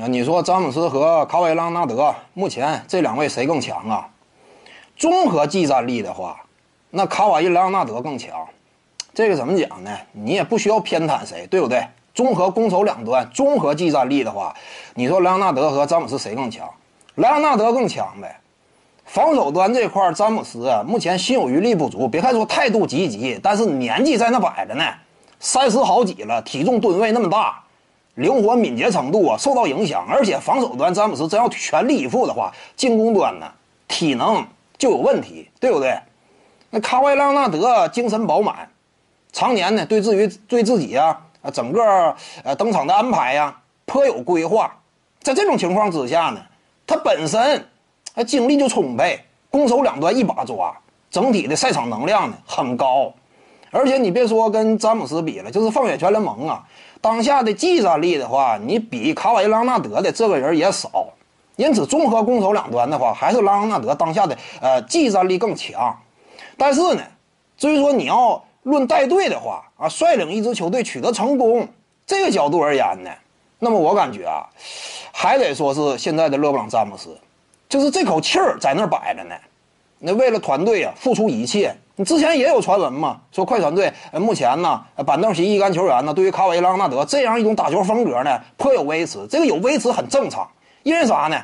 那你说詹姆斯和卡瓦伊·莱昂纳德目前这两位谁更强啊？综合技战力的话，那卡瓦伊·莱昂纳德更强。这个怎么讲呢？你也不需要偏袒谁，对不对？综合攻守两端，综合技战力的话，你说莱昂纳德和詹姆斯谁更强？莱昂纳德更强呗。防守端这块，詹姆斯目前心有余力不足。别看说态度积极，但是年纪在那摆着呢，三十好几了，体重吨位那么大。灵活敏捷程度啊受到影响，而且防守端詹姆斯真要全力以赴的话，进攻端呢体能就有问题，对不对？那卡瓦伊·朗纳德精神饱满，常年呢对至于对自己啊啊整个呃登场的安排呀颇有规划，在这种情况之下呢，他本身啊精力就充沛，攻守两端一把抓，整体的赛场能量呢很高，而且你别说跟詹姆斯比了，就是放眼全联盟啊。当下的技战力的话，你比卡瓦伊·朗纳德的这个人也少，因此综合攻守两端的话，还是朗纳德当下的呃技战力更强。但是呢，至于说你要论带队的话啊，率领一支球队取得成功这个角度而言呢，那么我感觉啊，还得说是现在的勒布朗·詹姆斯，就是这口气儿在那儿摆着呢。那为了团队啊，付出一切。你之前也有传闻嘛，说快船队目前呢，板凳席一干球员呢，对于卡瓦伊·朗纳德这样一种打球风格呢，颇有微词。这个有微词很正常，因为啥呢？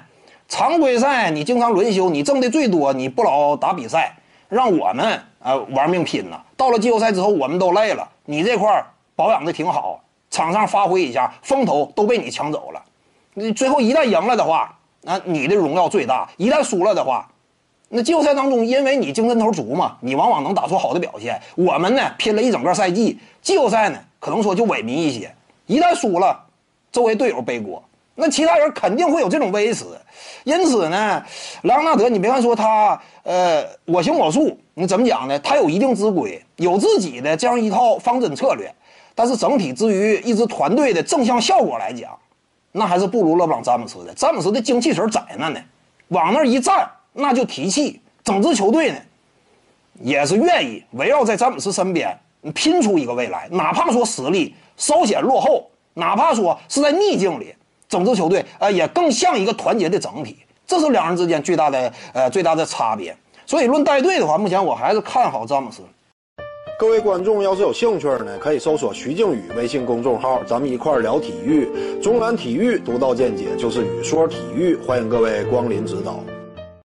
常规赛你经常轮休，你挣的最多，你不老打比赛，让我们呃玩命拼呢。到了季后赛之后，我们都累了，你这块保养的挺好，场上发挥一下，风头都被你抢走了。你最后一旦赢了的话，那你的荣耀最大；一旦输了的话，那季后赛当中，因为你精神头足嘛，你往往能打出好的表现。我们呢拼了一整个赛季，季后赛呢可能说就萎靡一些。一旦输了，周围队友背锅，那其他人肯定会有这种微词。因此呢，莱昂纳德，你别看说他呃我行我素，你怎么讲呢？他有一定之规，有自己的这样一套方针策略。但是整体至于一支团队的正向效果来讲，那还是不如勒布朗詹姆斯的。詹姆斯的精气神在那呢，往那一站。那就提气，整支球队呢，也是愿意围绕在詹姆斯身边，拼出一个未来。哪怕说实力稍显落后，哪怕说是在逆境里，整支球队呃也更像一个团结的整体。这是两人之间最大的呃最大的差别。所以论带队的话，目前我还是看好詹姆斯。各位观众要是有兴趣呢，可以搜索徐静宇微信公众号，咱们一块儿聊体育。中南体育独到见解就是语说体育，欢迎各位光临指导。